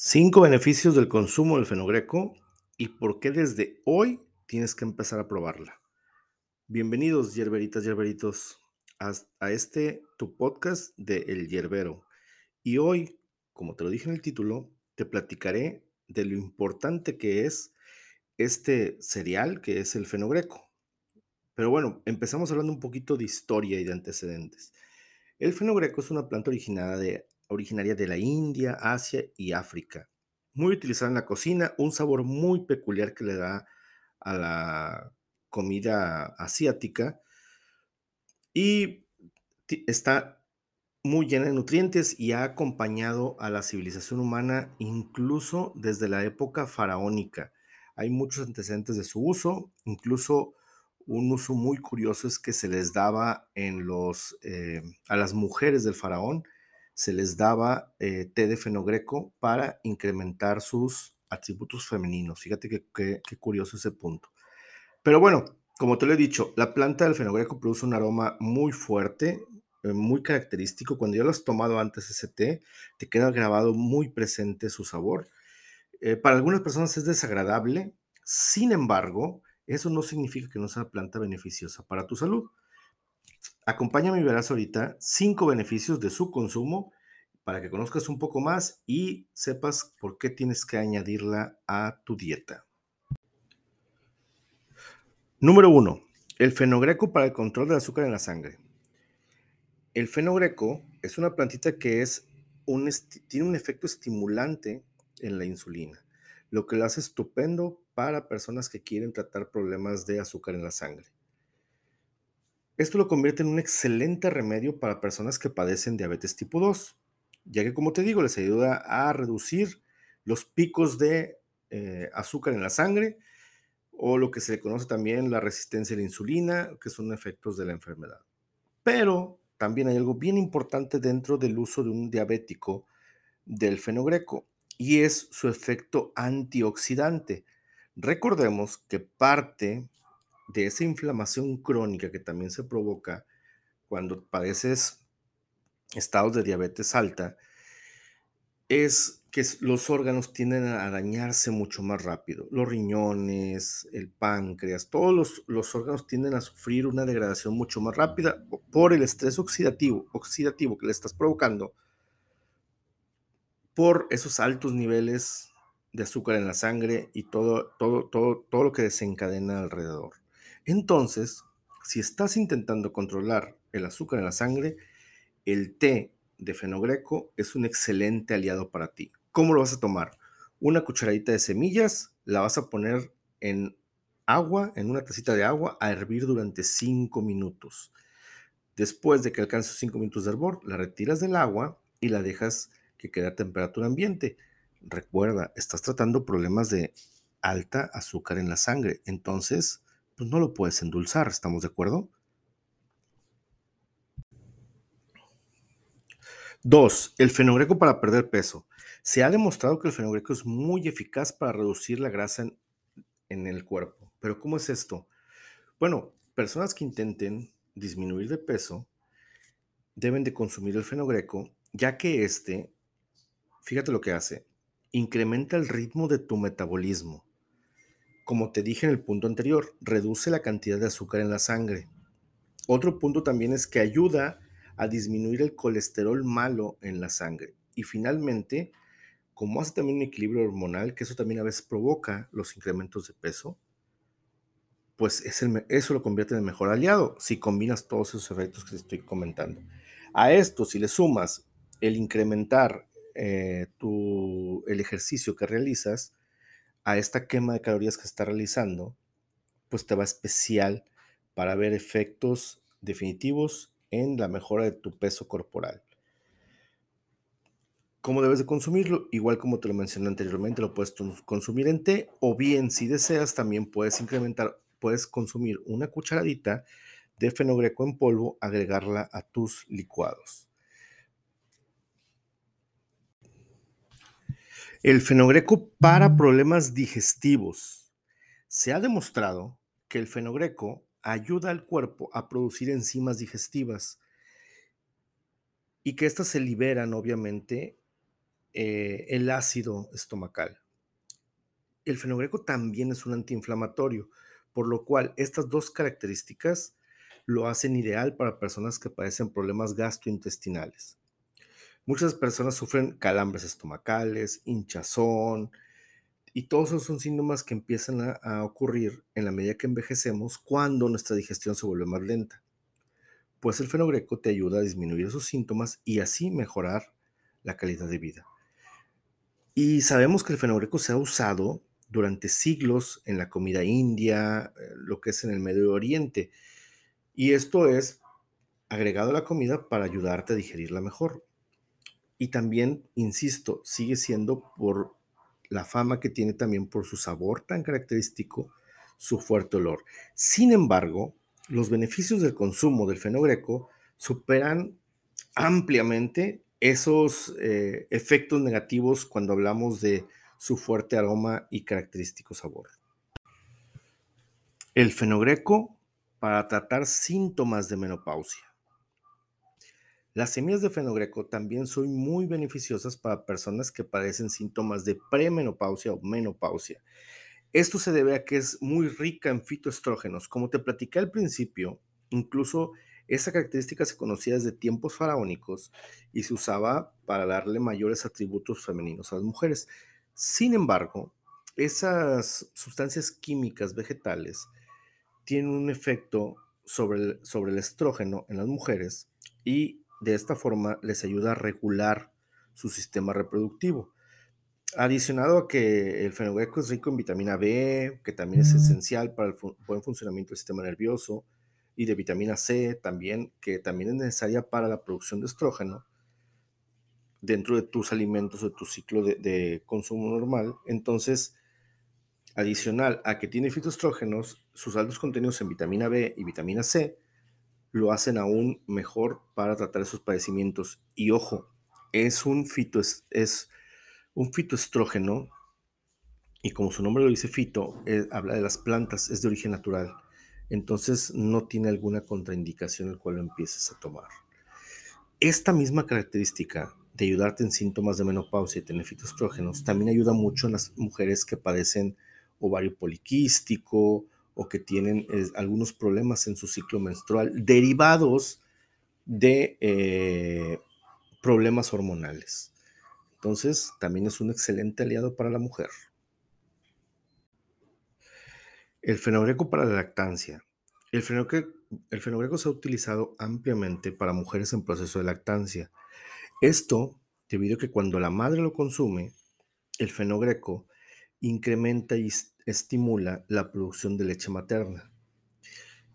Cinco beneficios del consumo del fenogreco y por qué desde hoy tienes que empezar a probarla. Bienvenidos, yerberitas, yerberitos, a, este tu podcast de El Yerbero. Y hoy, como te lo dije en el título, te platicaré de lo importante que es este cereal que es el fenogreco. Pero bueno, empezamos hablando un poquito de historia y de antecedentes. El fenogreco es una planta originada de originaria de la India, Asia y África. Muy utilizada en la cocina, un sabor muy peculiar que le da a la comida asiática y está muy llena de nutrientes y ha acompañado a la civilización humana incluso desde la época faraónica. Hay muchos antecedentes de su uso, incluso un uso muy curioso es que se les daba eh, a las mujeres del faraón se les daba eh, té de fenogreco para incrementar sus atributos femeninos. Fíjate qué curioso ese punto. Pero bueno, como te lo he dicho, la planta del fenogreco produce un aroma muy fuerte, eh, muy característico. Cuando ya lo has tomado antes ese té, te queda grabado muy presente su sabor. Eh, para algunas personas es desagradable, sin embargo, eso no significa que no sea planta beneficiosa para tu salud. Acompáñame y verás ahorita cinco beneficios de su consumo para que conozcas un poco más y sepas por qué tienes que añadirla a tu dieta. Número 1. El fenogreco para el control del azúcar en la sangre. El fenogreco es una plantita que es tiene un efecto estimulante en la insulina, lo que lo hace estupendo para personas que quieren tratar problemas de azúcar en la sangre. Esto lo convierte en un excelente remedio para personas que padecen diabetes tipo 2, ya que como te digo, les ayuda a reducir los picos de eh, azúcar en la sangre o lo que se le conoce también la resistencia a la insulina, que son efectos de la enfermedad. Pero también hay algo bien importante dentro del uso de un diabético del fenogreco y es su efecto antioxidante. Recordemos que parte de esa inflamación crónica que también se provoca cuando padeces estados de diabetes alta, es que los órganos tienden a dañarse mucho más rápido. Los riñones, el páncreas, todos los, los, órganos tienden a sufrir una degradación mucho más rápida por el estrés oxidativo, oxidativo que le estás provocando, por esos altos niveles de azúcar en la sangre y todo, todo, todo, todo lo que desencadena alrededor. Entonces, si estás intentando controlar el azúcar en la sangre, el té de fenogreco es un excelente aliado para ti. ¿Cómo lo vas a tomar? Una cucharadita de semillas, la vas a poner en agua, en una tacita de agua, a hervir durante 5 minutos. Después de que alcance 5 minutos de hervor, la retiras del agua y la dejas que quede a temperatura ambiente. Recuerda, estás tratando problemas de alta azúcar en la sangre, entonces pues no lo puedes endulzar, ¿estamos de acuerdo? Dos, el fenogreco para perder peso. Se ha demostrado que el fenogreco es muy eficaz para reducir la grasa en, en, el cuerpo. Pero ¿cómo es esto? Bueno, personas que intenten disminuir de peso deben de consumir el fenogreco, ya que este, fíjate lo que hace, incrementa el ritmo de tu metabolismo. Como te dije en el punto anterior, reduce la cantidad de azúcar en la sangre. Otro punto también es que ayuda a disminuir el colesterol malo en la sangre. Y finalmente, como hace también un equilibrio hormonal, que eso también a veces provoca los incrementos de peso, pues es eso lo convierte en el mejor aliado si combinas todos esos efectos que te estoy comentando. A esto, si le sumas el incrementar eh, tu, el ejercicio que realizas, a esta quema de calorías que está realizando, pues te va especial para ver efectos definitivos en la mejora de tu peso corporal. ¿Cómo debes de consumirlo? Igual como te lo mencioné anteriormente, lo puedes consumir en té o bien si deseas también puedes incrementar, puedes consumir una cucharadita de fenogreco en polvo, agregarla a tus licuados. El fenogreco para problemas digestivos. Se ha demostrado que el fenogreco ayuda al cuerpo a producir enzimas digestivas y que éstas se liberan obviamente eh, el ácido estomacal. El fenogreco también es un antiinflamatorio, por lo cual estas dos características lo hacen ideal para personas que padecen problemas gastrointestinales. Muchas personas sufren calambres estomacales, hinchazón, y todos esos son síntomas que empiezan a, a, ocurrir en la medida que envejecemos cuando nuestra digestión se vuelve más lenta. Pues el fenogreco te ayuda a disminuir esos síntomas y así mejorar la calidad de vida. Y sabemos que el fenogreco se ha usado durante siglos en la comida india, eh, lo que es en el Medio Oriente. Y esto es agregado a la comida para ayudarte a digerirla mejor. Y también, insisto, sigue siendo por la fama que tiene también por su sabor tan característico, su fuerte olor. Sin embargo, los beneficios del consumo del fenogreco superan ampliamente esos eh, efectos negativos cuando hablamos de su fuerte aroma y característico sabor. El fenogreco para tratar síntomas de menopausia. Las semillas de fenogreco también son muy beneficiosas para personas que padecen síntomas de premenopausia o menopausia. Esto se debe a que es muy rica en fitoestrógenos. Como te platicé al principio, incluso esa característica se conocía desde tiempos faraónicos y se usaba para darle mayores atributos femeninos a las mujeres. Sin embargo, esas sustancias químicas vegetales tienen un efecto sobre el, sobre el estrógeno en las mujeres y de esta forma les ayuda a regular su sistema reproductivo. Adicionado a que el fenogreco es rico en vitamina B, que también es esencial para el buen funcionamiento del sistema nervioso, y de vitamina C también, que también es necesaria para la producción de estrógeno dentro de tus alimentos o de tu ciclo de, de consumo normal. Entonces, adicional a que tiene fitoestrógenos, sus altos contenidos en vitamina B y vitamina C lo hacen aún mejor para tratar esos padecimientos. Y ojo, es un, fito, es un fitoestrógeno, y como su nombre lo dice, fito, eh, habla de las plantas, es de origen natural entonces no tiene alguna contraindicación el cual lo empieces a tomar. Esta misma característica de ayudarte en síntomas de menopausia y tener fitoestrógenos también ayuda mucho en las mujeres que padecen ovario poliquístico o que tienen algunos problemas en su ciclo menstrual derivados de eh, problemas hormonales. Entonces, también es un excelente aliado para la mujer. El fenogreco para la lactancia. El fenogreco, se ha utilizado ampliamente para mujeres en proceso de lactancia. Esto debido a que cuando la madre lo consume, el fenogreco incrementa y estimula la producción de leche materna.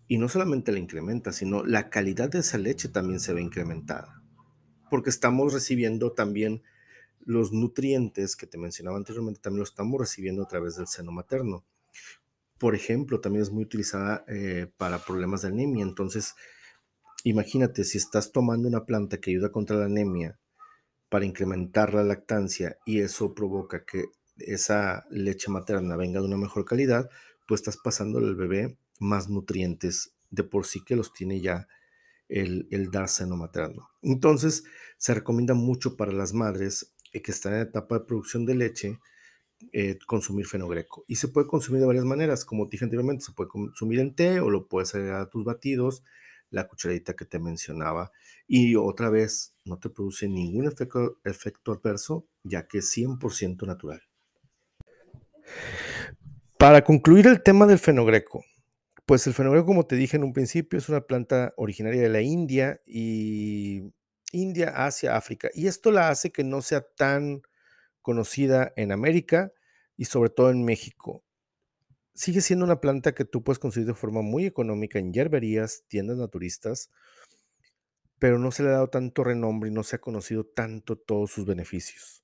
Y no solamente la incrementa, sino la calidad de esa leche también se ve incrementada. Porque estamos recibiendo también los nutrientes que te mencionaba anteriormente, también lo estamos recibiendo a través del seno materno por ejemplo, también es muy utilizada eh, para problemas de anemia. Entonces, imagínate si estás tomando una planta que ayuda contra la anemia para incrementar la lactancia y eso provoca que esa leche materna venga de una mejor calidad, pues estás pasando al bebé más nutrientes de por sí que los tiene ya el, el dar seno materno. Entonces, se recomienda mucho para las madres eh, que están en etapa de producción de leche, eh, consumir fenogreco. Y se puede consumir de varias maneras, como dije anteriormente, se puede consumir en té o lo puedes agregar a tus batidos, la cucharadita que te mencionaba. Y otra vez, no te produce ningún efecto, efecto adverso, ya que es 100% natural. Para concluir el tema del fenogreco, pues el fenogreco, como te dije en un principio, es una planta originaria de la India y India, Asia, África. Y esto la hace que no sea tan conocida en América y sobre todo en México. Sigue siendo una planta que tú puedes conseguir de forma muy económica en hierberías, tiendas naturistas, pero no se le ha dado tanto renombre y no se ha conocido tanto todos sus beneficios.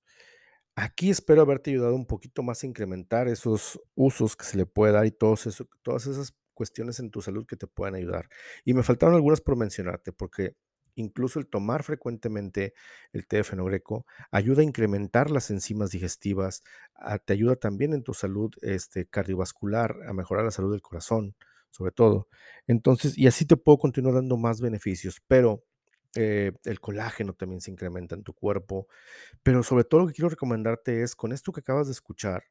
Aquí espero haberte ayudado un poquito más a incrementar esos usos que se le puede dar y todos todas esas cuestiones en tu salud que te puedan ayudar. Y me faltaron algunas por mencionarte, porque Incluso el tomar frecuentemente el té de fenogreco ayuda a incrementar las enzimas digestivas, ah, te ayuda también en tu salud este, cardiovascular, a mejorar la salud del corazón, sobre todo. Entonces, y así te puedo continuar dando más beneficios, pero eh, el colágeno también se incrementa en tu cuerpo, pero sobre todo lo que quiero recomendarte es, con esto que acabas de escuchar,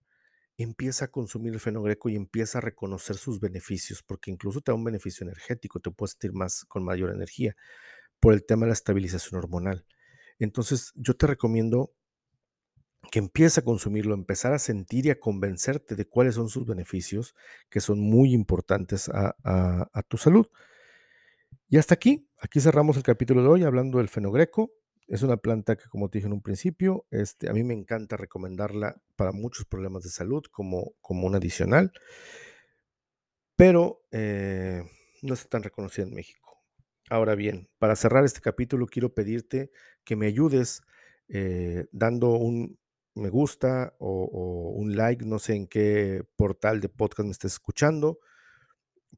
empieza a consumir el fenogreco y empieza a reconocer sus beneficios, porque incluso te da un beneficio energético, te puedes sentir más con mayor energía por el tema de la estabilización hormonal. Entonces, yo te recomiendo que empieces a consumirlo, empezar a sentir y a convencerte de cuáles son sus beneficios, que son muy importantes a, tu salud. Y hasta aquí, aquí cerramos el capítulo de hoy hablando del fenogreco. Es una planta que, como te dije en un principio, este, a mí me encanta recomendarla para muchos problemas de salud como, como un adicional, pero eh, no está tan reconocida en México. Ahora bien, para cerrar este capítulo, quiero pedirte que me ayudes eh, dando un me gusta o, o un like, no sé en qué portal de podcast me estés escuchando,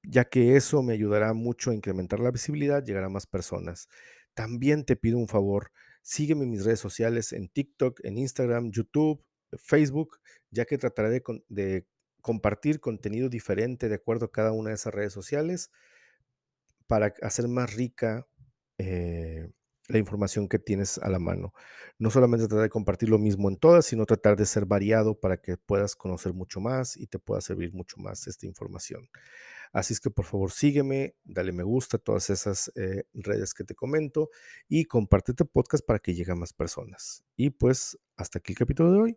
ya que eso me ayudará mucho a incrementar la visibilidad, llegar a más personas. También te pido un favor, sígueme en mis redes sociales, en TikTok, en Instagram, YouTube, Facebook, ya que trataré de, compartir contenido diferente de acuerdo a cada una de esas redes sociales para hacer más rica eh, la información que tienes a la mano. No solamente tratar de compartir lo mismo en todas, sino tratar de ser variado para que puedas conocer mucho más y te pueda servir mucho más esta información. Así es que por favor sígueme, dale me gusta a todas esas eh, redes que te comento y comparte este podcast para que llegue a más personas. Y pues hasta aquí el capítulo de hoy.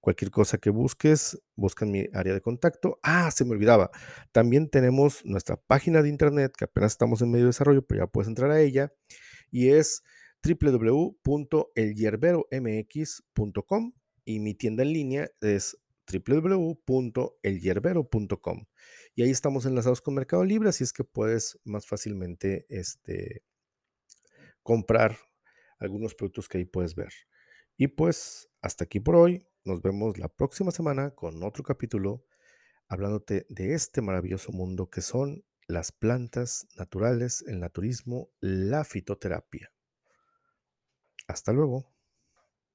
Cualquier cosa que busques, busca en mi área de contacto. Ah, se me olvidaba. También tenemos nuestra página de internet que apenas estamos en medio de desarrollo, pero ya puedes entrar a ella y es www.elyerberomx.com y mi tienda en línea es www.elyerbero.com. Y ahí estamos enlazados con Mercado Libre, así es que puedes más fácilmente este, comprar algunos productos que ahí puedes ver. Y pues hasta aquí por hoy. Nos vemos la próxima semana con otro capítulo hablándote de este maravilloso mundo que son las plantas naturales, el naturismo, la fitoterapia. Hasta luego.